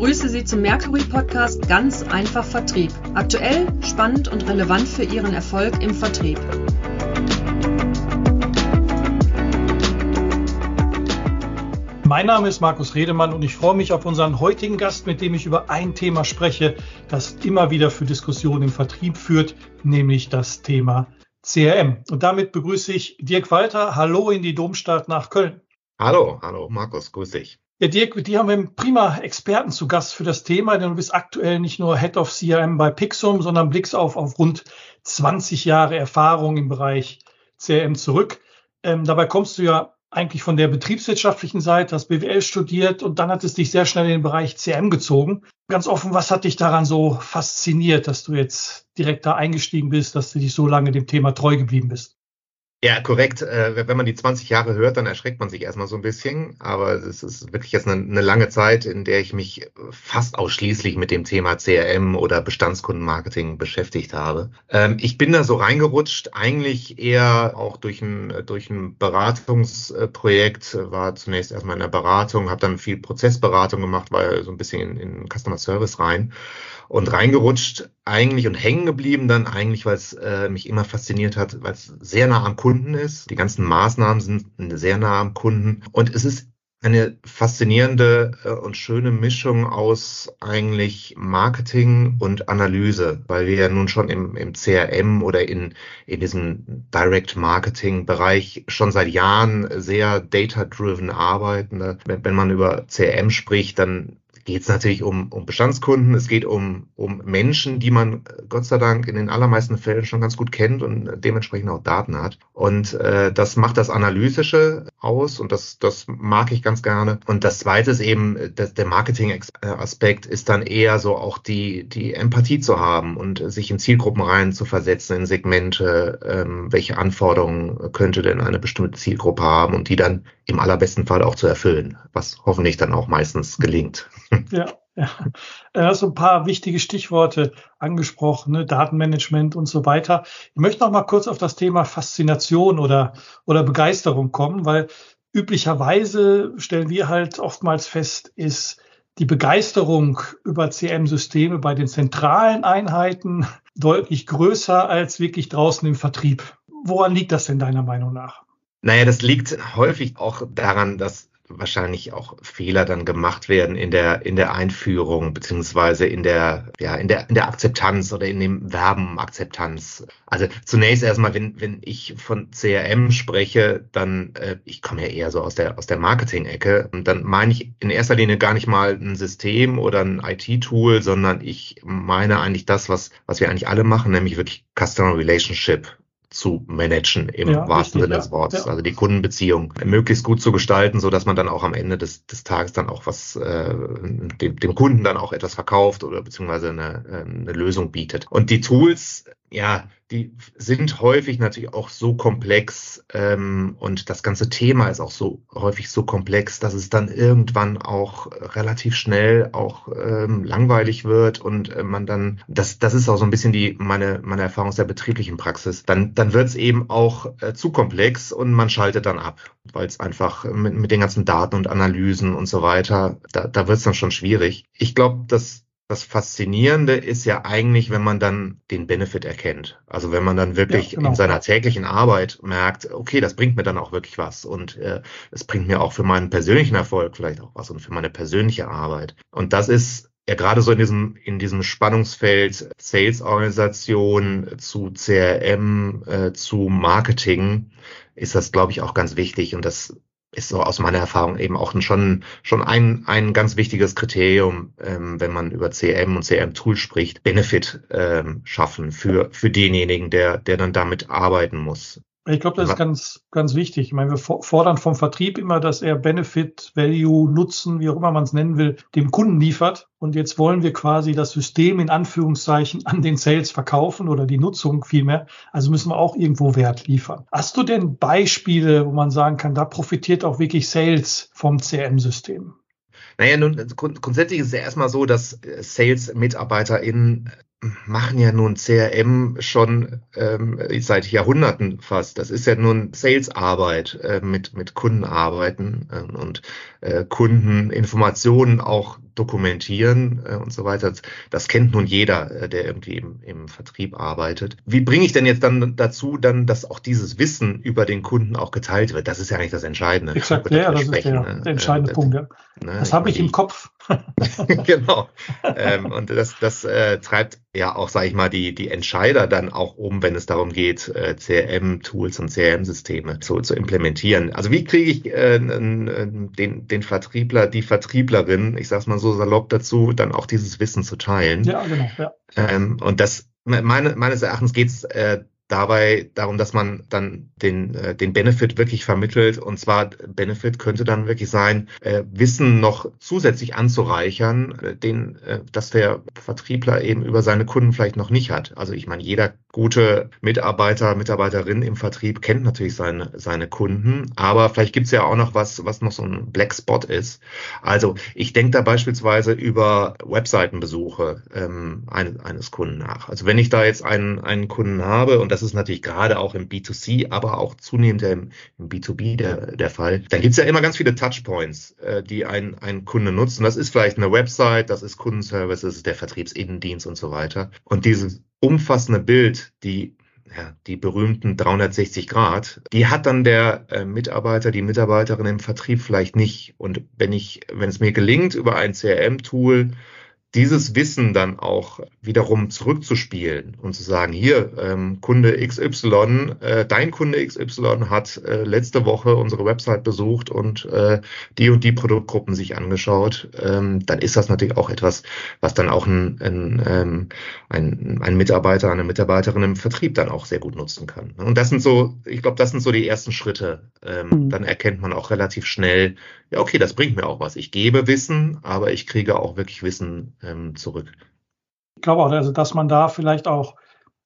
begrüße Sie zum Mercury Podcast Ganz einfach Vertrieb. Aktuell, spannend und relevant für Ihren Erfolg im Vertrieb. Mein Name ist Markus Redemann und ich freue mich auf unseren heutigen Gast, mit dem ich über ein Thema spreche, das immer wieder für Diskussionen im Vertrieb führt, nämlich das Thema CRM. Und damit begrüße ich Dirk Walter. Hallo in die Domstadt nach Köln. Hallo, hallo Markus, grüß dich. Ja, Dirk, mit dir haben wir einen prima Experten zu Gast für das Thema, denn du bist aktuell nicht nur Head of CRM bei Pixum, sondern blickst auf, auf rund 20 Jahre Erfahrung im Bereich CRM zurück. Ähm, dabei kommst du ja eigentlich von der betriebswirtschaftlichen Seite, hast BWL studiert und dann hat es dich sehr schnell in den Bereich CRM gezogen. Ganz offen, was hat dich daran so fasziniert, dass du jetzt direkt da eingestiegen bist, dass du dich so lange dem Thema treu geblieben bist? Ja, korrekt. Äh, wenn man die 20 Jahre hört, dann erschreckt man sich erstmal so ein bisschen. Aber es ist wirklich jetzt eine, eine, lange Zeit, in der ich mich fast ausschließlich mit dem Thema CRM oder Bestandskundenmarketing beschäftigt habe. Ähm, ich bin da so reingerutscht, eigentlich eher auch durch ein, durch ein Beratungsprojekt, war zunächst erstmal in der Beratung, habe dann viel Prozessberatung gemacht, war so ein bisschen in, in Customer Service rein und reingerutscht eigentlich und hängen geblieben dann eigentlich, weil es äh, mich immer fasziniert hat, weil es sehr nah am Kunden ist. Die ganzen Maßnahmen sind sehr nah am Kunden und es ist eine faszinierende äh, und schöne Mischung aus eigentlich Marketing und Analyse, weil wir ja nun schon im, im CRM oder in, in diesem Direct Marketing Bereich schon seit Jahren sehr data-driven arbeiten. Wenn, wenn man über CRM spricht, dann geht es natürlich um, um Bestandskunden, es geht um, um Menschen, die man äh, Gott sei Dank in den allermeisten Fällen schon ganz gut kennt und dementsprechend auch Daten hat. Und äh, das macht das Analytische aus und das, das mag ich ganz gerne. Und das Zweite ist eben, das, der Marketing-Aspekt ist dann eher so auch die, die Empathie zu haben und sich in Zielgruppen rein zu versetzen, in Segmente, ähm, welche Anforderungen könnte denn eine bestimmte Zielgruppe haben und die dann im allerbesten Fall auch zu erfüllen, was hoffentlich dann auch meistens gelingt. Ja, ja. Du hast ein paar wichtige Stichworte angesprochen, ne? Datenmanagement und so weiter. Ich möchte noch mal kurz auf das Thema Faszination oder, oder Begeisterung kommen, weil üblicherweise stellen wir halt oftmals fest, ist die Begeisterung über CM-Systeme bei den zentralen Einheiten deutlich größer als wirklich draußen im Vertrieb. Woran liegt das denn deiner Meinung nach? Naja, das liegt häufig auch daran, dass wahrscheinlich auch Fehler dann gemacht werden in der in der Einführung beziehungsweise in der ja in der in der Akzeptanz oder in dem Verben Akzeptanz. Also zunächst erstmal, wenn wenn ich von CRM spreche, dann äh, ich komme ja eher so aus der aus der Marketing-Ecke dann meine ich in erster Linie gar nicht mal ein System oder ein IT-Tool, sondern ich meine eigentlich das, was was wir eigentlich alle machen, nämlich wirklich Customer Relationship zu managen im ja, wahrsten Sinne des Wortes. Ja. Also die Kundenbeziehung möglichst gut zu gestalten, so dass man dann auch am Ende des, des Tages dann auch was äh, dem, dem Kunden dann auch etwas verkauft oder beziehungsweise eine, äh, eine Lösung bietet. Und die Tools ja, die sind häufig natürlich auch so komplex ähm, und das ganze Thema ist auch so häufig so komplex, dass es dann irgendwann auch relativ schnell auch ähm, langweilig wird und äh, man dann, das, das ist auch so ein bisschen die meine meine Erfahrung aus der betrieblichen Praxis. Dann dann wird es eben auch äh, zu komplex und man schaltet dann ab, weil es einfach mit, mit den ganzen Daten und Analysen und so weiter, da, da wird es dann schon schwierig. Ich glaube, dass das Faszinierende ist ja eigentlich, wenn man dann den Benefit erkennt. Also wenn man dann wirklich ja, genau. in seiner täglichen Arbeit merkt, okay, das bringt mir dann auch wirklich was und äh, es bringt mir auch für meinen persönlichen Erfolg vielleicht auch was und für meine persönliche Arbeit. Und das ist ja gerade so in diesem in diesem Spannungsfeld Sales-Organisation zu CRM äh, zu Marketing ist das glaube ich auch ganz wichtig und das ist so aus meiner Erfahrung eben auch schon, schon ein, ein ganz wichtiges Kriterium, ähm, wenn man über CRM und CRM-Tool spricht, Benefit ähm, schaffen für, für denjenigen, der, der dann damit arbeiten muss. Ich glaube, das ist ganz, ganz wichtig. Ich meine, wir fordern vom Vertrieb immer, dass er Benefit, Value, Nutzen, wie auch immer man es nennen will, dem Kunden liefert. Und jetzt wollen wir quasi das System in Anführungszeichen an den Sales verkaufen oder die Nutzung vielmehr. Also müssen wir auch irgendwo Wert liefern. Hast du denn Beispiele, wo man sagen kann, da profitiert auch wirklich Sales vom CRM-System? Naja, nun, grundsätzlich ist es ja erstmal so, dass Sales-MitarbeiterInnen machen ja nun CRM schon ähm, seit Jahrhunderten fast. Das ist ja nun Salesarbeit äh, mit, mit Kundenarbeiten äh, und äh, Kundeninformationen auch dokumentieren äh, und so weiter. Das, das kennt nun jeder, äh, der irgendwie im, im Vertrieb arbeitet. Wie bringe ich denn jetzt dann dazu, dann, dass auch dieses Wissen über den Kunden auch geteilt wird? Das ist ja eigentlich das Entscheidende. Exakt, ja, das ist der, der entscheidende äh, Punkt. Ja. Ne, das habe ich im Kopf. genau. ähm, und das, das äh, treibt ja auch, sage ich mal, die, die Entscheider dann auch um, wenn es darum geht, äh, CRM-Tools und CRM-Systeme zu, zu implementieren. Also wie kriege ich äh, den, den Vertriebler, die Vertrieblerin, ich sag's mal so salopp dazu, dann auch dieses Wissen zu teilen? Ja, genau. Ja. Ähm, und das meine, meines Erachtens geht's äh, dabei darum, dass man dann den, äh, den Benefit wirklich vermittelt. Und zwar Benefit könnte dann wirklich sein, äh, Wissen noch zusätzlich anzureichern, äh, den, äh, dass der Vertriebler eben über seine Kunden vielleicht noch nicht hat. Also ich meine, jeder gute Mitarbeiter, Mitarbeiterin im Vertrieb kennt natürlich seine, seine Kunden, aber vielleicht gibt's ja auch noch was, was noch so ein Black Spot ist. Also ich denke da beispielsweise über Webseitenbesuche ähm, eines, eines Kunden nach. Also wenn ich da jetzt einen, einen Kunden habe und das ist natürlich gerade auch im B2C, aber auch zunehmend im, im B2B der, der Fall. Dann gibt's ja immer ganz viele Touchpoints, äh, die ein, ein Kunde nutzt. Und das ist vielleicht eine Website, das ist Kundenservice, das ist der Vertriebsinnendienst und so weiter. Und dieses umfassende Bild, die ja, die berühmten 360 Grad, die hat dann der äh, Mitarbeiter, die Mitarbeiterin im Vertrieb vielleicht nicht. Und wenn ich, wenn es mir gelingt, über ein CRM-Tool dieses Wissen dann auch wiederum zurückzuspielen und zu sagen, hier, ähm, Kunde XY, äh, dein Kunde XY hat äh, letzte Woche unsere Website besucht und äh, die und die Produktgruppen sich angeschaut, ähm, dann ist das natürlich auch etwas, was dann auch ein, ein, ähm, ein, ein Mitarbeiter, eine Mitarbeiterin im Vertrieb dann auch sehr gut nutzen kann. Und das sind so, ich glaube, das sind so die ersten Schritte. Ähm, mhm. Dann erkennt man auch relativ schnell, ja, okay, das bringt mir auch was. Ich gebe Wissen, aber ich kriege auch wirklich Wissen ähm, zurück. Ich glaube auch, also dass man da vielleicht auch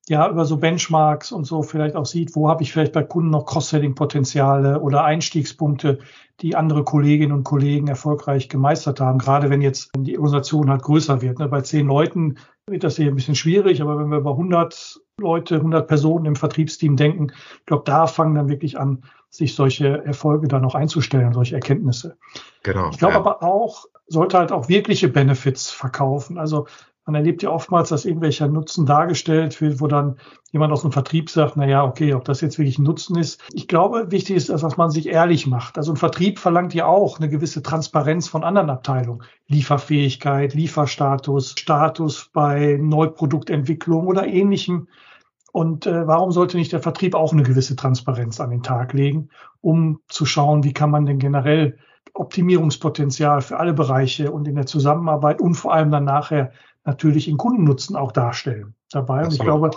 ja über so Benchmarks und so vielleicht auch sieht, wo habe ich vielleicht bei Kunden noch Cross-Selling-Potenziale oder Einstiegspunkte, die andere Kolleginnen und Kollegen erfolgreich gemeistert haben. Gerade wenn jetzt die Organisation halt größer wird. Ne? Bei zehn Leuten wird das hier ein bisschen schwierig, aber wenn wir über 100 Leute, 100 Personen im Vertriebsteam denken, ich glaube, da fangen dann wirklich an, sich solche Erfolge dann auch einzustellen, solche Erkenntnisse. Genau. Ich glaube ja. aber auch, sollte halt auch wirkliche Benefits verkaufen. Also man erlebt ja oftmals, dass irgendwelcher Nutzen dargestellt wird, wo dann jemand aus dem Vertrieb sagt, na ja, okay, ob das jetzt wirklich ein Nutzen ist. Ich glaube, wichtig ist, dass man sich ehrlich macht. Also ein Vertrieb verlangt ja auch eine gewisse Transparenz von anderen Abteilungen. Lieferfähigkeit, Lieferstatus, Status bei Neuproduktentwicklung oder ähnlichem. Und äh, warum sollte nicht der Vertrieb auch eine gewisse Transparenz an den Tag legen, um zu schauen, wie kann man denn generell Optimierungspotenzial für alle Bereiche und in der Zusammenarbeit und vor allem dann nachher natürlich in Kundennutzen auch darstellen dabei. Und ich glaube,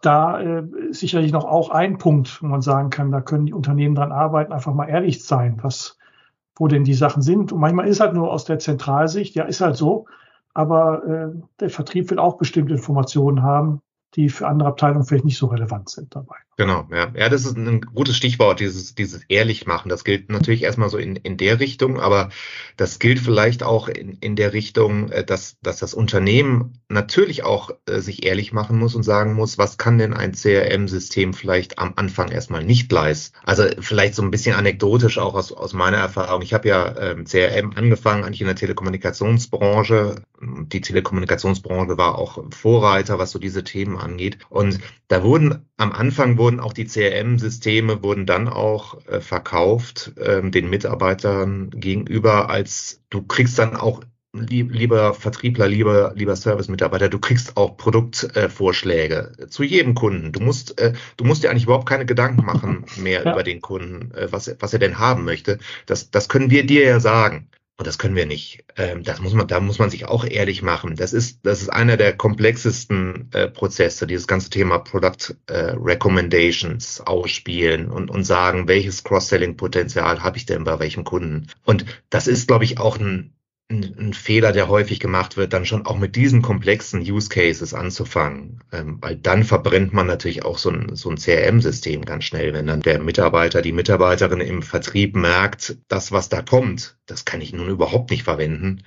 da äh, ist sicherlich noch auch ein Punkt, wo man sagen kann, da können die Unternehmen dran arbeiten, einfach mal ehrlich sein, was, wo denn die Sachen sind. Und manchmal ist halt nur aus der Zentralsicht, ja, ist halt so, aber äh, der Vertrieb will auch bestimmte Informationen haben, die für andere Abteilungen vielleicht nicht so relevant sind dabei. Genau, ja. Ja, das ist ein gutes Stichwort, dieses, dieses ehrlich machen. Das gilt natürlich erstmal so in, in der Richtung, aber das gilt vielleicht auch in, in der Richtung, äh, dass, dass das Unternehmen natürlich auch äh, sich ehrlich machen muss und sagen muss, was kann denn ein CRM-System vielleicht am Anfang erstmal nicht leisten? Also vielleicht so ein bisschen anekdotisch auch aus, aus meiner Erfahrung. Ich habe ja ähm, CRM angefangen, eigentlich in der Telekommunikationsbranche. Die Telekommunikationsbranche war auch Vorreiter, was so diese Themen angeht. Und da wurden am Anfang wurden auch die CRM-Systeme wurden dann auch äh, verkauft ähm, den Mitarbeitern gegenüber, als du kriegst dann auch lieber Vertriebler, lieber, lieber Service-Mitarbeiter, du kriegst auch Produktvorschläge äh, zu jedem Kunden. Du musst, äh, du musst dir eigentlich überhaupt keine Gedanken machen mehr ja. über den Kunden, äh, was, was er denn haben möchte. Das, das können wir dir ja sagen. Und das können wir nicht. Ähm, das muss man, da muss man sich auch ehrlich machen. Das ist, das ist einer der komplexesten äh, Prozesse, dieses ganze Thema Product äh, Recommendations ausspielen und, und sagen, welches Cross-Selling-Potenzial habe ich denn bei welchem Kunden? Und das ist, glaube ich, auch ein, ein, ein, Fehler, der häufig gemacht wird, dann schon auch mit diesen komplexen Use Cases anzufangen. Ähm, weil dann verbrennt man natürlich auch so ein, so ein CRM-System ganz schnell, wenn dann der Mitarbeiter, die Mitarbeiterin im Vertrieb merkt, das, was da kommt, das kann ich nun überhaupt nicht verwenden.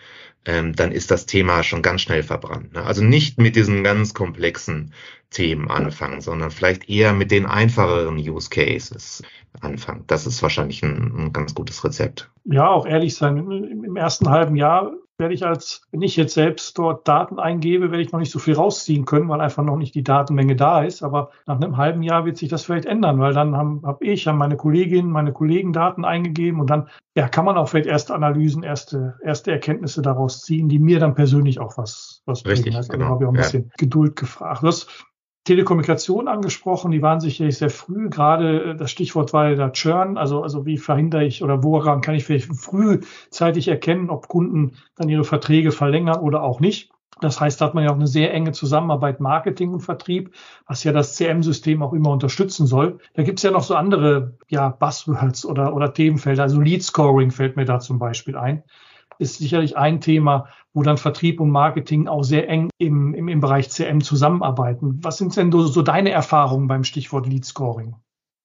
ähm, dann ist das Thema schon ganz schnell verbrannt. Ne? Also nicht mit diesen ganz komplexen Themen anfangen, sondern vielleicht eher mit den einfacheren Use Cases anfangen. Das ist wahrscheinlich ein, ein ganz gutes Rezept. Ja, auch ehrlich sein. Im ersten halben Jahr werde ich als, wenn ich jetzt selbst dort Daten eingebe, werde ich noch nicht so viel rausziehen können, weil einfach noch nicht die Datenmenge da ist. Aber nach einem halben Jahr wird sich das vielleicht ändern, weil dann habe hab ich, haben meine Kolleginnen, meine Kollegen Daten eingegeben und dann ja, kann man auch vielleicht erste Analysen, erste, erste Erkenntnisse daraus ziehen, die mir dann persönlich auch was, was Richtig, bringen. Also genau. habe ich auch ein bisschen ja. Geduld gefragt. Du hast Telekommunikation angesprochen, die waren sicherlich sehr früh. Gerade äh, das Stichwort war ja der Churn, also, also wie verhindere ich oder woran kann ich vielleicht frühzeitig erkennen, ob Kunden dann ihre Verträge verlängern oder auch nicht. Das heißt, da hat man ja auch eine sehr enge Zusammenarbeit Marketing und Vertrieb, was ja das CM-System auch immer unterstützen soll. Da gibt es ja noch so andere ja, Buzzwords oder, oder Themenfelder. Also Lead Scoring fällt mir da zum Beispiel ein ist sicherlich ein Thema, wo dann Vertrieb und Marketing auch sehr eng im, im, im Bereich CM zusammenarbeiten. Was sind denn so, so deine Erfahrungen beim Stichwort Lead Scoring?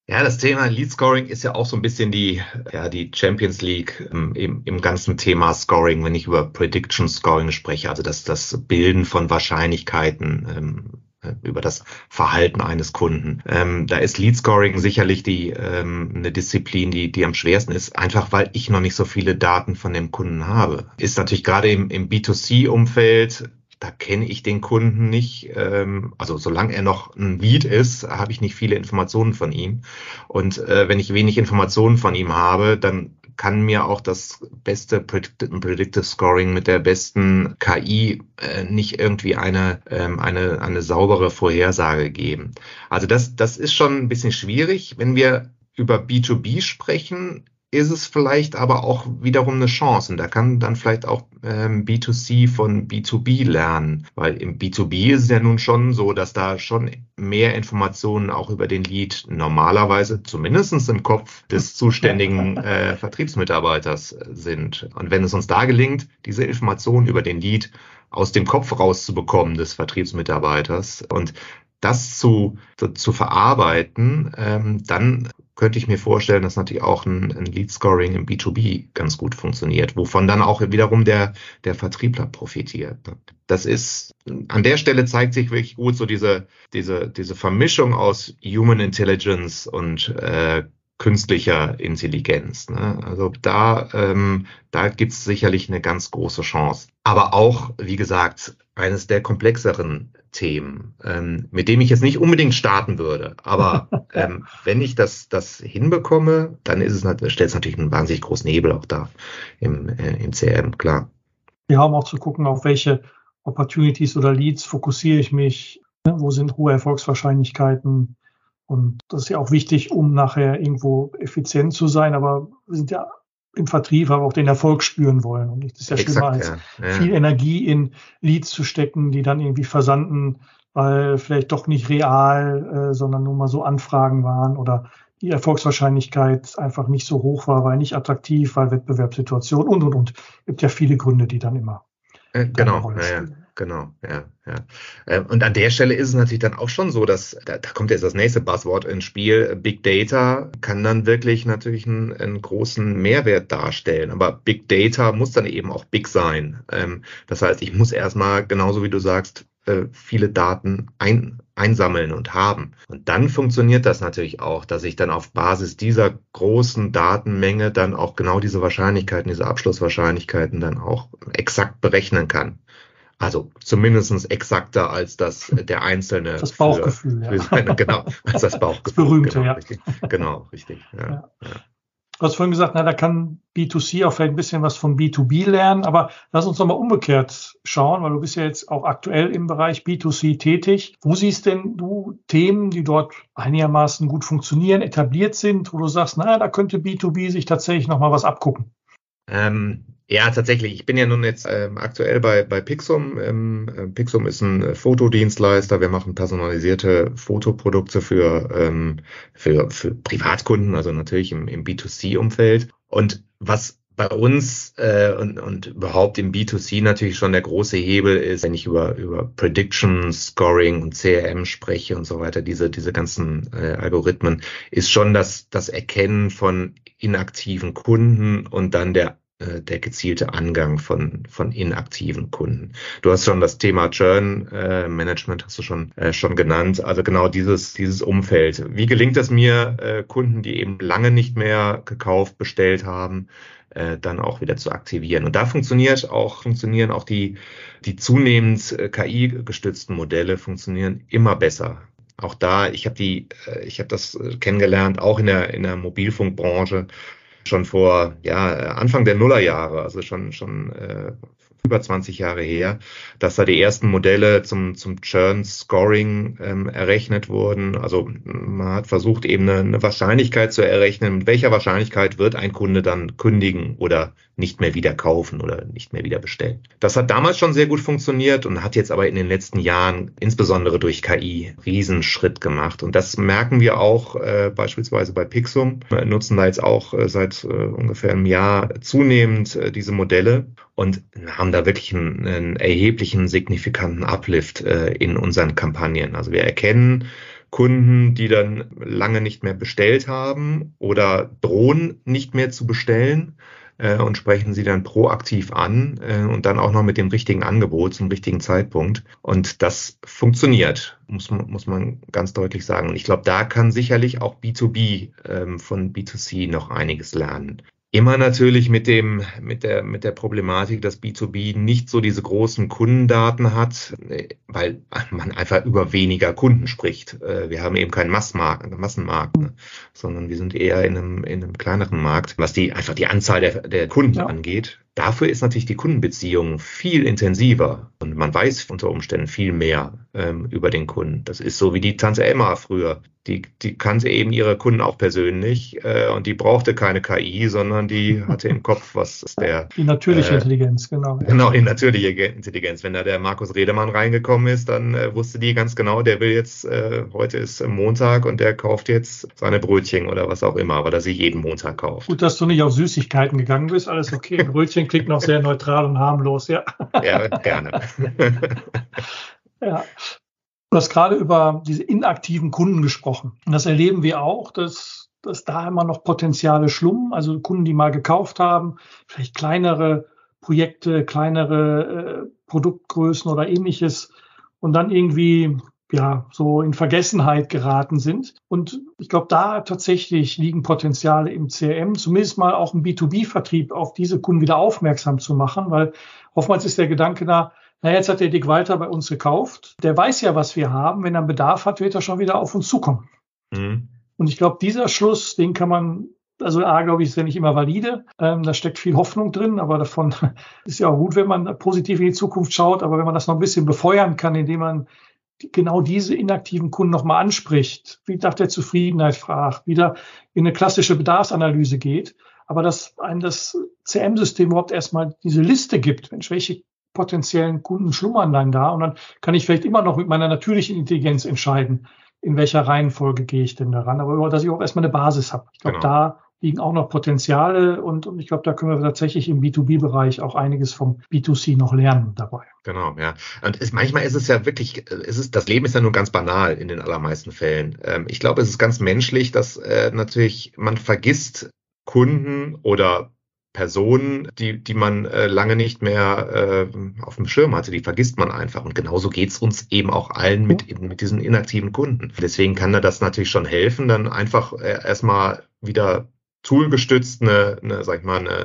Ja, das Thema Lead Scoring ist ja auch so ein bisschen die, ja, die Champions League im, im, im ganzen Thema Scoring, wenn ich über Prediction Scoring spreche, also das, das Bilden von Wahrscheinlichkeiten, ähm, äh, über das Verhalten eines Kunden. Ähm, da ist Lead Scoring sicherlich die ähm, eine Disziplin, die die am schwersten ist, einfach weil ich noch nicht so viele Daten von dem Kunden habe. Ist natürlich gerade im, im B2C-Umfeld da kenne ich den Kunden nicht. Ähm, also solange er noch ein Lead ist, habe ich nicht viele Informationen von ihm. Und äh, wenn ich wenig Informationen von ihm habe, dann kann mir auch das beste Predictive Scoring mit der besten KI äh, nicht irgendwie eine, ähm, eine, eine saubere Vorhersage geben. Also das, das ist schon ein bisschen schwierig. Wenn wir über B2B sprechen, ist es vielleicht aber auch wiederum eine Chance. Und da kann dann vielleicht auch ähm, B2C von B2B lernen. Weil im B2B ist es ja nun schon so, dass da schon mehr Informationen auch über den Lead normalerweise zumindestens im Kopf des zuständigen äh, Vertriebsmitarbeiters sind. Und wenn es uns da gelingt, diese Informationen über den Lead aus dem Kopf rauszubekommen des Vertriebsmitarbeiters und das zu, zu verarbeiten, ähm, dann könnte ich mir vorstellen, dass natürlich auch ein, ein Lead Scoring im B2B ganz gut funktioniert, wovon dann auch wiederum der, der Vertriebler profitiert. Das ist, an der Stelle zeigt sich wirklich gut so diese, diese, diese Vermischung aus Human Intelligence und äh, künstlicher Intelligenz. Ne? Also da, ähm, da gibt es sicherlich eine ganz große Chance. Aber auch, wie gesagt, eines der komplexeren Themen, ähm, mit dem ich jetzt nicht unbedingt starten würde. Aber ähm, wenn ich das, das hinbekomme, dann ist es, stellt es natürlich einen wahnsinnig großen Hebel auch da im, äh, im CRM, klar. Wir haben auch zu gucken, auf welche Opportunities oder Leads fokussiere ich mich, ne? wo sind hohe Erfolgswahrscheinlichkeiten. Und das ist ja auch wichtig, um nachher irgendwo effizient zu sein. Aber wir sind ja im Vertrieb aber auch den Erfolg spüren wollen. Und das ist ja Exakt, schlimmer, als ja. Ja. viel Energie in Leads zu stecken, die dann irgendwie versanden, weil vielleicht doch nicht real, äh, sondern nur mal so Anfragen waren oder die Erfolgswahrscheinlichkeit einfach nicht so hoch war, weil nicht attraktiv, weil Wettbewerbssituation und und und. Es gibt ja viele Gründe, die dann immer. Äh, genau, ja, genau, ja, ja. Äh, und an der Stelle ist es natürlich dann auch schon so, dass da, da kommt jetzt das nächste Buzzword ins Spiel. Big Data kann dann wirklich natürlich einen, einen großen Mehrwert darstellen. Aber Big Data muss dann eben auch big sein. Ähm, das heißt, ich muss erstmal, genauso wie du sagst, äh, viele Daten ein, einsammeln und haben. Und dann funktioniert das natürlich auch, dass ich dann auf Basis dieser großen Datenmenge dann auch genau diese Wahrscheinlichkeiten, diese Abschlusswahrscheinlichkeiten dann auch exakt berechnen kann. Also zumindest exakter als das der Einzelne. Das Bauchgefühl, für, für seine, genau, als das Bauchgefühl. Das berühmte, genau, ja. Richtig, genau, richtig. Ja, ja. Ja. Du hast vorhin gesagt, na, da kann B2C auch vielleicht ein bisschen was von B2B lernen, aber lass uns nochmal umgekehrt schauen, weil du bist ja jetzt auch aktuell im Bereich B2C tätig. Wo siehst denn du Themen, die dort einigermaßen gut funktionieren, etabliert sind, wo du sagst, na, da könnte B2B sich tatsächlich nochmal was abgucken? Ähm, ja, tatsächlich. Ich bin ja nun jetzt ähm, aktuell bei, bei Pixum. Ähm, äh, Pixum ist ein äh, Fotodienstleister. Wir machen personalisierte Fotoprodukte für, ähm, für, für Privatkunden, also natürlich im, im B2C-Umfeld. Und was bei uns äh, und, und überhaupt im B2C natürlich schon der große Hebel ist, wenn ich über, über Prediction, Scoring und CRM spreche und so weiter, diese, diese ganzen äh, Algorithmen, ist schon das, das Erkennen von inaktiven Kunden und dann der der gezielte Angang von, von inaktiven Kunden. Du hast schon das Thema Churn äh, Management hast du schon, äh, schon genannt. Also genau dieses, dieses Umfeld. Wie gelingt es mir, äh, Kunden, die eben lange nicht mehr gekauft, bestellt haben, äh, dann auch wieder zu aktivieren. Und da funktioniert auch, funktionieren auch die, die zunehmend äh, KI-gestützten Modelle funktionieren immer besser. Auch da, ich habe die, äh, ich habe das äh, kennengelernt, auch in der, in der Mobilfunkbranche schon vor ja, Anfang der Nullerjahre, also schon, schon äh, über 20 Jahre her, dass da die ersten Modelle zum, zum Churn-Scoring ähm, errechnet wurden. Also man hat versucht, eben eine, eine Wahrscheinlichkeit zu errechnen, mit welcher Wahrscheinlichkeit wird ein Kunde dann kündigen oder nicht mehr wieder kaufen oder nicht mehr wieder bestellen. Das hat damals schon sehr gut funktioniert und hat jetzt aber in den letzten Jahren, insbesondere durch KI, Riesenschritt gemacht. Und das merken wir auch äh, beispielsweise bei Pixum. Wir nutzen da jetzt auch äh, seit äh, ungefähr einem Jahr zunehmend äh, diese Modelle und haben da wirklich einen, einen erheblichen, signifikanten Uplift äh, in unseren Kampagnen. Also wir erkennen, Kunden, die dann lange nicht mehr bestellt haben oder drohen nicht mehr zu bestellen äh, und sprechen sie dann proaktiv an äh, und dann auch noch mit dem richtigen Angebot zum richtigen Zeitpunkt. Und das funktioniert, muss man, muss man ganz deutlich sagen. Und ich glaube, da kann sicherlich auch B2B ähm, von B2C noch einiges lernen. Immer natürlich mit dem, mit der, mit der Problematik, dass B2B nicht so diese großen Kundendaten hat, weil man einfach über weniger Kunden spricht. Äh, wir haben eben keinen Massmarkt, Massenmarkt, ne? sondern wir sind eher in einem, in einem kleineren Markt, was die, einfach die Anzahl der, der Kunden ja. angeht. Dafür ist natürlich die Kundenbeziehung viel intensiver und man weiß unter Umständen viel mehr ähm, über den Kunden. Das ist so wie die Tante Emma früher. Die, die kannte eben ihre Kunden auch persönlich äh, und die brauchte keine KI, sondern die hatte im Kopf, was ist der. Die natürliche äh, Intelligenz, genau. Genau, die natürliche Intelligenz. Wenn da der Markus Redemann reingekommen ist, dann äh, wusste die ganz genau, der will jetzt, äh, heute ist Montag und der kauft jetzt seine Brötchen oder was auch immer, weil er sie jeden Montag kauft. Gut, dass du nicht auf Süßigkeiten gegangen bist, alles okay. Brötchen Mädchen klingt noch sehr neutral und harmlos, ja. Ja, gerne. ja. Du hast gerade über diese inaktiven Kunden gesprochen. Und das erleben wir auch, dass, dass da immer noch Potenziale schlummen. Also Kunden, die mal gekauft haben, vielleicht kleinere Projekte, kleinere äh, Produktgrößen oder ähnliches und dann irgendwie ja, so in Vergessenheit geraten sind. Und ich glaube, da tatsächlich liegen Potenziale im CRM, zumindest mal auch im B2B-Vertrieb auf diese Kunden wieder aufmerksam zu machen, weil oftmals ist der Gedanke da, na, jetzt hat der Dick Walter bei uns gekauft. Der weiß ja, was wir haben. Wenn er Bedarf hat, wird er schon wieder auf uns zukommen. Mhm. Und ich glaube, dieser Schluss, den kann man also A, glaube ich, ist ja nicht immer valide. Ähm, da steckt viel Hoffnung drin, aber davon ist ja auch gut, wenn man positiv in die Zukunft schaut. Aber wenn man das noch ein bisschen befeuern kann, indem man genau diese inaktiven Kunden nochmal anspricht, wie nach der Zufriedenheit fragt, wieder in eine klassische Bedarfsanalyse geht, aber dass ein das CM-System überhaupt erstmal diese Liste gibt, Mensch, welche potenziellen Kunden schlummern dann da und dann kann ich vielleicht immer noch mit meiner natürlichen Intelligenz entscheiden, in welcher Reihenfolge gehe ich denn daran, aber dass ich auch erstmal eine Basis habe. Ich glaube, genau. da liegen auch noch Potenziale und, und ich glaube, da können wir tatsächlich im B2B-Bereich auch einiges vom B2C noch lernen dabei. Genau, ja. Und es, manchmal ist es ja wirklich, es ist, das Leben ist ja nur ganz banal in den allermeisten Fällen. Ähm, ich glaube, es ist ganz menschlich, dass äh, natürlich man vergisst Kunden oder Personen, die, die man äh, lange nicht mehr äh, auf dem Schirm hatte, die vergisst man einfach. Und genauso geht's uns eben auch allen mit, eben mit diesen inaktiven Kunden. Deswegen kann da das natürlich schon helfen, dann einfach äh, erstmal wieder toolgestützt eine, eine sag ich mal, eine,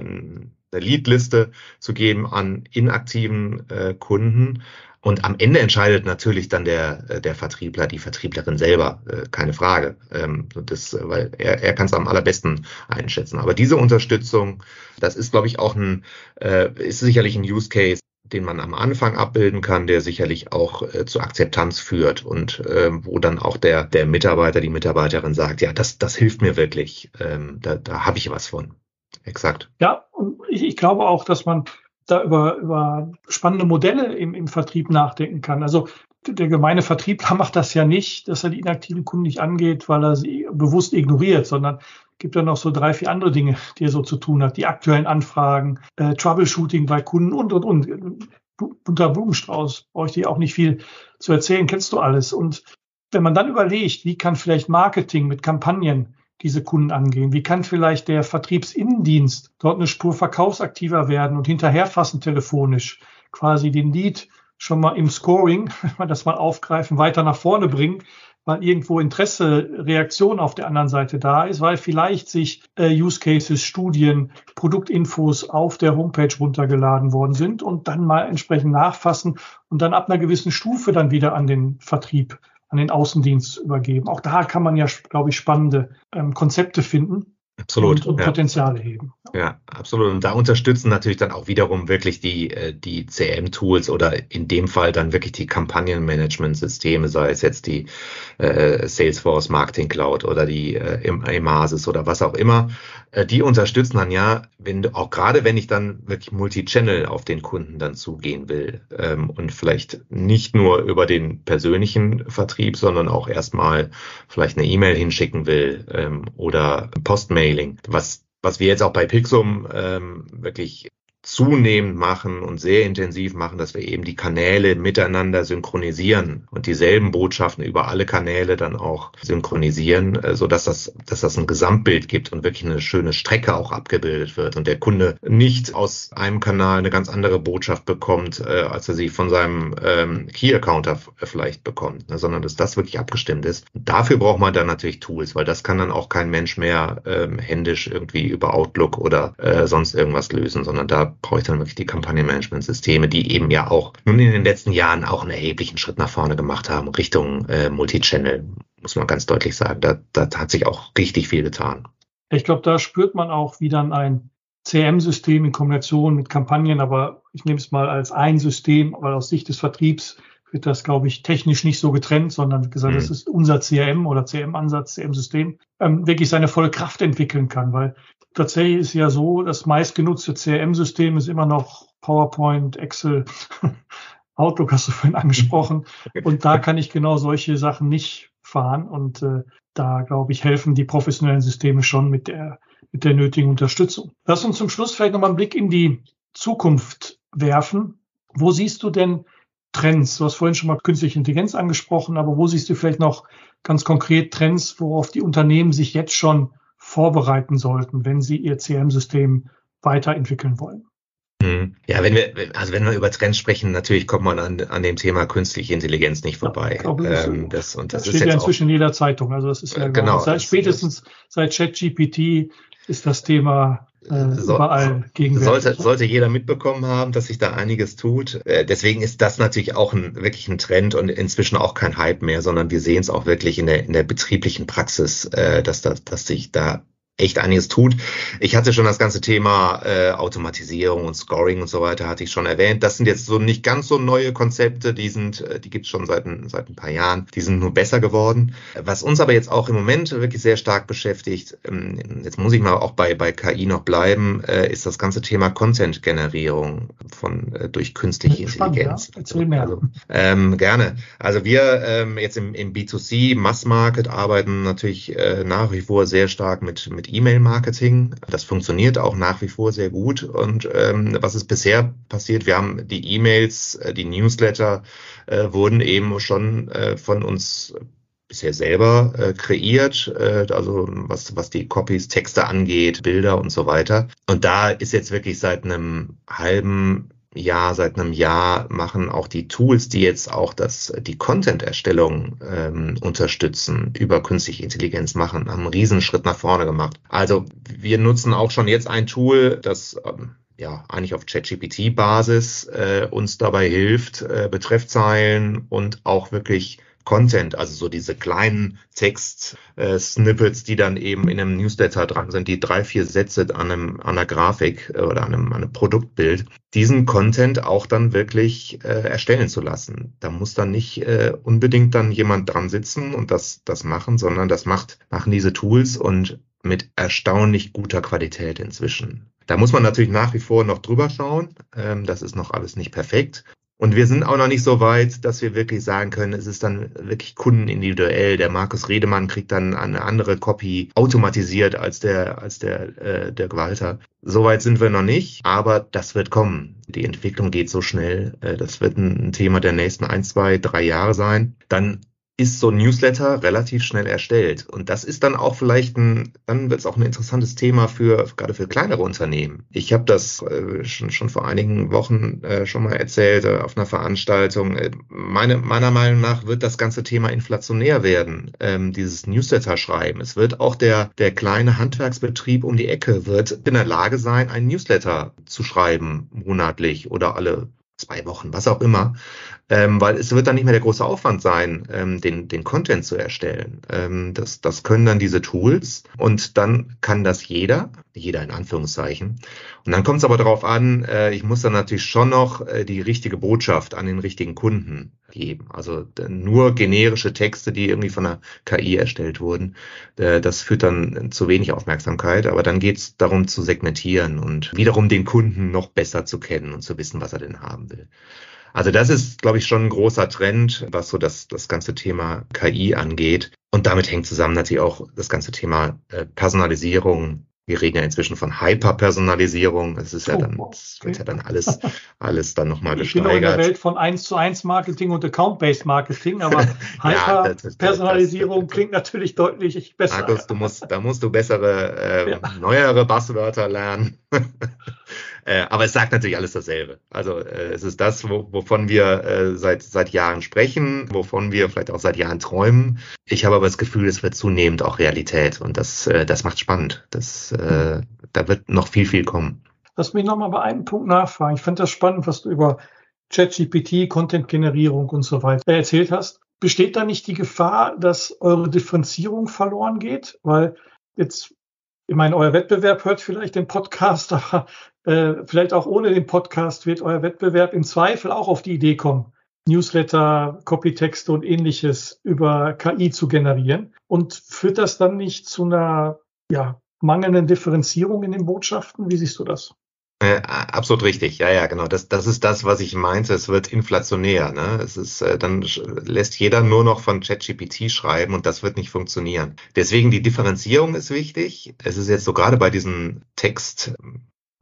eine Leadliste zu geben an inaktiven äh, Kunden. Und am Ende entscheidet natürlich dann der, äh, der Vertriebler, die Vertrieblerin selber, äh, keine Frage. Ähm, das, weil er, er kann es am allerbesten einschätzen. Aber diese Unterstützung, das ist, glaube ich, auch ein, äh, ist sicherlich ein Use Case, den man am Anfang abbilden kann, der sicherlich auch äh, zu Akzeptanz führt und äh, wo dann auch der, der Mitarbeiter, die Mitarbeiterin sagt, ja, das, das hilft mir wirklich, ähm, da, da habe ich was von. Exakt. Ja, und ich, ich glaube auch, dass man da über, über spannende Modelle im, im Vertrieb nachdenken kann. Also der gemeine Vertriebler macht das ja nicht, dass er die inaktiven Kunden nicht angeht, weil er sie bewusst ignoriert, sondern gibt dann noch so drei, vier andere Dinge, die er so zu tun hat. Die aktuellen Anfragen, äh, Troubleshooting bei Kunden und, und, und. Bunter Blumenstrauß, brauche ich dir auch nicht viel zu erzählen, kennst du alles. Und wenn man dann überlegt, wie kann vielleicht Marketing mit Kampagnen diese Kunden angehen? Wie kann vielleicht der Vertriebsinnendienst dort eine Spur verkaufsaktiver werden und hinterherfassen telefonisch, quasi den Lead schon mal im Scoring, wenn man das mal aufgreifen, weiter nach vorne bringen, weil irgendwo Interesse, Reaktion auf der anderen Seite da ist, weil vielleicht sich äh, Use Cases, Studien, Produktinfos auf der Homepage runtergeladen worden sind und dann mal entsprechend nachfassen und dann ab einer gewissen Stufe dann wieder an den Vertrieb, an den Außendienst übergeben. Auch da kann man ja, glaube ich, spannende ähm, Konzepte finden. Absolut. Und, und ja. Potenziale heben. Ja, absolut. Und da unterstützen natürlich dann auch wiederum wirklich die, äh, die CM-Tools oder in dem Fall dann wirklich die Kampagnenmanagement-Systeme, sei es jetzt die äh, Salesforce Marketing Cloud oder die äh, Emasis oder was auch immer. Äh, die unterstützen dann ja, wenn du, auch gerade wenn ich dann wirklich Multi-Channel auf den Kunden dann zugehen will ähm, und vielleicht nicht nur über den persönlichen Vertrieb, sondern auch erstmal vielleicht eine E-Mail hinschicken will ähm, oder Postmailing, was was wir jetzt auch bei Pixum ähm, wirklich zunehmend machen und sehr intensiv machen, dass wir eben die Kanäle miteinander synchronisieren und dieselben Botschaften über alle Kanäle dann auch synchronisieren, äh, so dass das, dass das ein Gesamtbild gibt und wirklich eine schöne Strecke auch abgebildet wird und der Kunde nicht aus einem Kanal eine ganz andere Botschaft bekommt, äh, als er sie von seinem ähm, Key-Accounter vielleicht bekommt, ne, sondern dass das wirklich abgestimmt ist. Dafür braucht man dann natürlich Tools, weil das kann dann auch kein Mensch mehr ähm, händisch irgendwie über Outlook oder äh, sonst irgendwas lösen, sondern da brauche ich dann wirklich die Kampagnenmanagementsysteme, die eben ja auch nun in den letzten Jahren auch einen erheblichen Schritt nach vorne gemacht haben, Richtung äh, Multichannel, muss man ganz deutlich sagen. Da, da hat sich auch richtig viel getan. Ich glaube, da spürt man auch, wie dann ein CM-System in Kombination mit Kampagnen, aber ich nehme es mal als ein System, weil aus Sicht des Vertriebs wird das, glaube ich, technisch nicht so getrennt, sondern gesagt, mhm. das ist unser CRM oder CM-Ansatz, CM-System, ähm, wirklich seine volle Kraft entwickeln kann, weil tatsächlich ist ja so, das meistgenutzte CRM-System ist immer noch PowerPoint, Excel, Outlook hast du vorhin angesprochen. Und da kann ich genau solche Sachen nicht fahren. Und äh, da, glaube ich, helfen die professionellen Systeme schon mit der, mit der nötigen Unterstützung. Lass uns zum Schluss vielleicht nochmal einen Blick in die Zukunft werfen. Wo siehst du denn Trends? Du hast vorhin schon mal künstliche Intelligenz angesprochen, aber wo siehst du vielleicht noch ganz konkret Trends, worauf die Unternehmen sich jetzt schon vorbereiten sollten, wenn sie ihr CM-System weiterentwickeln wollen. Hm. Ja, wenn wir, also wenn wir über Trends sprechen, natürlich kommt man an, an dem Thema künstliche Intelligenz nicht vorbei. Ja, das, ähm, das, und das, das steht ja inzwischen in jeder Zeitung. Also das ist ja genau. Seit, spätestens seit ChatGPT ist das Thema äh, so, überall gegenwärtig. Sollte, sollte jeder mitbekommen haben, dass sich da einiges tut. Äh, deswegen ist das natürlich auch ein, wirklich ein Trend und inzwischen auch kein Hype mehr, sondern wir sehen es auch wirklich in der, in der betrieblichen Praxis, äh, dass, da, dass sich da echt einiges tut. Ich hatte schon das ganze Thema äh, Automatisierung und Scoring und so weiter, hatte ich schon erwähnt. Das sind jetzt so nicht ganz so neue Konzepte, die sind, äh, die gibt's schon seit ein, seit ein paar Jahren, die sind nur besser geworden. Was uns aber jetzt auch im Moment wirklich sehr stark beschäftigt, ähm, jetzt muss ich mal auch bei, bei KI noch bleiben, äh, ist das ganze Thema Content-Generierung von äh, durch künstliche Spannend, Intelligenz. Ja? Erzähl mehr. Also, ähm, gerne. Also wir ähm, jetzt im, im B2C Mass Market arbeiten natürlich äh, nach wie vor sehr stark mit, mit E-Mail-Marketing. Das funktioniert auch nach wie vor sehr gut. Und ähm, was ist bisher passiert? Wir haben die E-Mails, äh, die Newsletter äh, wurden eben schon äh, von uns bisher selber äh, kreiert, äh, also was, was die Copies, Texte angeht, Bilder und so weiter. Und da ist jetzt wirklich seit einem halben Jahr, seit einem Jahr machen auch die Tools, die jetzt auch das, die Content-Erstellung ähm, unterstützen, über künstliche Intelligenz machen, haben einen Riesenschritt nach vorne gemacht. Also wir nutzen auch schon jetzt ein Tool, das ähm, ja eigentlich auf ChatGPT-Basis äh, uns dabei hilft, äh, Betreffzeilen und auch wirklich Content, also so diese kleinen Text-Snippets, die dann eben in einem Newsletter dran sind, die drei, vier Sätze an, einem, an einer Grafik äh, oder an einem, an einem Produktbild, diesen Content auch dann wirklich äh, erstellen zu lassen. Da muss dann nicht äh, unbedingt dann jemand dran sitzen und das, das machen, sondern das macht, machen diese Tools und mit erstaunlich guter Qualität inzwischen. Da muss man natürlich nach wie vor noch drüber schauen. Ähm, das ist noch alles nicht perfekt. Und wir sind auch noch nicht so weit, dass wir wirklich sagen können, es ist dann wirklich kundenindividuell. Der Markus Redemann kriegt dann eine andere Copy automatisiert als der, als der, äh, der Gewalter. Soweit sind wir noch nicht, aber das wird kommen. Die Entwicklung geht so schnell. Äh, das wird ein Thema der nächsten ein, zwei, drei Jahre sein. Dann ist so ein Newsletter relativ schnell erstellt. Und das ist dann auch vielleicht ein, dann wird es auch ein interessantes Thema für gerade für kleinere Unternehmen. Ich habe das äh, schon, schon vor einigen Wochen äh, schon mal erzählt äh, auf einer Veranstaltung. Äh, meine, meiner Meinung nach wird das ganze Thema inflationär werden, ähm, dieses Newsletter schreiben. Es wird auch der, der kleine Handwerksbetrieb um die Ecke wird in der Lage sein, einen Newsletter zu schreiben, monatlich oder alle zwei Wochen, was auch immer, ähm, weil es wird dann nicht mehr der große Aufwand sein, ähm, den, den Content zu erstellen. Ähm, das, das können dann diese Tools und dann kann das jeder, jeder in Anführungszeichen. Und dann kommt es aber darauf an, äh, ich muss dann natürlich schon noch äh, die richtige Botschaft an den richtigen Kunden geben. Also nur generische Texte, die irgendwie von der KI erstellt wurden, äh, das führt dann zu wenig Aufmerksamkeit. Aber dann geht es darum zu segmentieren und wiederum den Kunden noch besser zu kennen und zu wissen, was er denn haben will. Also das ist, glaube ich, schon ein großer Trend, was so das, das ganze Thema KI angeht. Und damit hängt zusammen natürlich auch das ganze Thema äh, Personalisierung. Wir reden ja inzwischen von Hyperpersonalisierung. Es ist ja oh, dann, es wird ja dann alles, alles dann nochmal gesteigert. Ich bin in der Welt von 1 zu 1 Marketing und Account-Based Marketing, aber Hyperpersonalisierung klingt natürlich deutlich besser. Markus, du musst, da musst du bessere, äh, ja. neuere Buzzwörter lernen. Äh, aber es sagt natürlich alles dasselbe. Also äh, es ist das, wo, wovon wir äh, seit, seit Jahren sprechen, wovon wir vielleicht auch seit Jahren träumen. Ich habe aber das Gefühl, es wird zunehmend auch Realität und das, das macht spannend. Das, da wird noch viel, viel kommen. Lass mich nochmal bei einem Punkt nachfragen. Ich finde das spannend, was du über ChatGPT, Content-Generierung und so weiter erzählt hast. Besteht da nicht die Gefahr, dass eure Differenzierung verloren geht? Weil jetzt ich meine, euer Wettbewerb hört vielleicht den Podcast, aber äh, vielleicht auch ohne den Podcast wird euer Wettbewerb im Zweifel auch auf die Idee kommen, Newsletter, Copytexte und ähnliches über KI zu generieren. Und führt das dann nicht zu einer ja, mangelnden Differenzierung in den Botschaften? Wie siehst du das? Äh, absolut richtig, ja, ja, genau. Das, das ist das, was ich meinte. Es wird inflationär. Ne? Es ist, äh, dann lässt jeder nur noch von ChatGPT schreiben und das wird nicht funktionieren. Deswegen die Differenzierung ist wichtig. Es ist jetzt so gerade bei diesen Text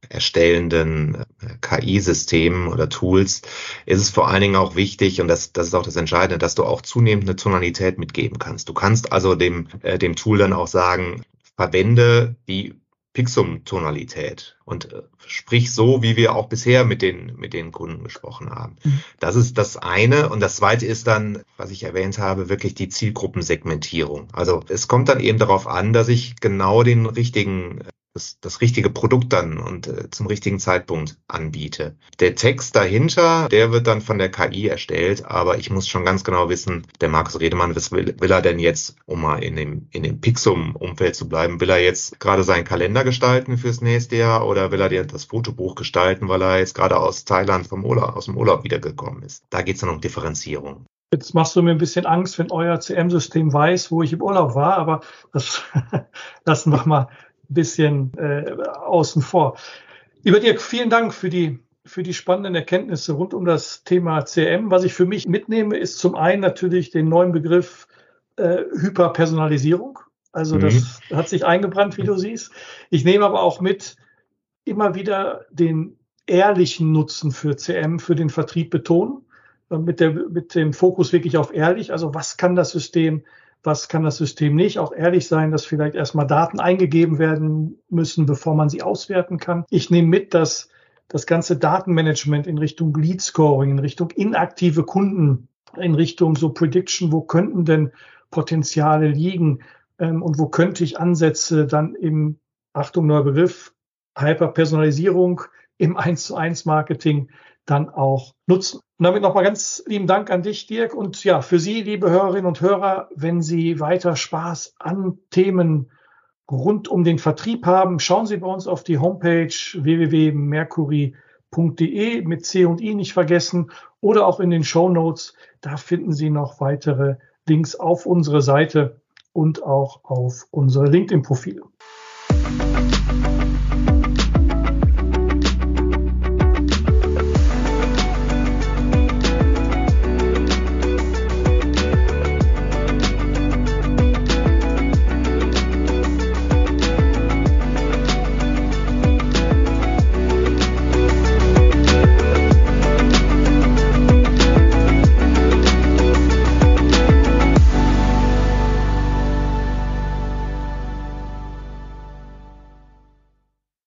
erstellenden äh, KI-Systemen oder Tools ist es vor allen Dingen auch wichtig, und das, das ist auch das Entscheidende, dass du auch zunehmend eine Tonalität mitgeben kannst. Du kannst also dem, äh, dem Tool dann auch sagen, verwende die Pixum-Tonalität und äh, sprich so, wie wir auch bisher mit den, mit den Kunden gesprochen haben. Mhm. Das ist das eine. Und das zweite ist dann, was ich erwähnt habe, wirklich die Zielgruppensegmentierung. Also es kommt dann eben darauf an, dass ich genau den richtigen das, das richtige Produkt dann und äh, zum richtigen Zeitpunkt anbiete. Der Text dahinter, der wird dann von der KI erstellt, aber ich muss schon ganz genau wissen, der Markus Redemann, was will, will er denn jetzt, um mal in dem, in dem Pixum-Umfeld zu bleiben, will er jetzt gerade seinen Kalender gestalten fürs nächste Jahr oder will er dir das Fotobuch gestalten, weil er jetzt gerade aus Thailand vom Urlaub, aus dem Urlaub wiedergekommen ist? Da geht es dann um Differenzierung. Jetzt machst du mir ein bisschen Angst, wenn euer CM-System weiß, wo ich im Urlaub war, aber das lassen wir mal bisschen äh, außen vor. Lieber Dirk, vielen Dank für die für die spannenden Erkenntnisse rund um das Thema CM. Was ich für mich mitnehme, ist zum einen natürlich den neuen Begriff äh, Hyperpersonalisierung. Also mhm. das hat sich eingebrannt, wie du siehst. Ich nehme aber auch mit, immer wieder den ehrlichen Nutzen für CM, für den Vertrieb betonen, äh, mit, der, mit dem Fokus wirklich auf ehrlich. Also was kann das System was kann das System nicht. Auch ehrlich sein, dass vielleicht erstmal Daten eingegeben werden müssen, bevor man sie auswerten kann. Ich nehme mit, dass das ganze Datenmanagement in Richtung Lead Scoring, in Richtung inaktive Kunden, in Richtung so Prediction, wo könnten denn Potenziale liegen ähm, und wo könnte ich Ansätze dann im, Achtung, neuer Begriff, Hyperpersonalisierung im 1 zu 1 Marketing dann auch nutzen. Und damit nochmal ganz lieben Dank an dich, Dirk. Und ja, für Sie, liebe Hörerinnen und Hörer, wenn Sie weiter Spaß an Themen rund um den Vertrieb haben, schauen Sie bei uns auf die Homepage www.mercury.de mit C und I nicht vergessen oder auch in den Show Notes. Da finden Sie noch weitere Links auf unsere Seite und auch auf unsere LinkedIn-Profile.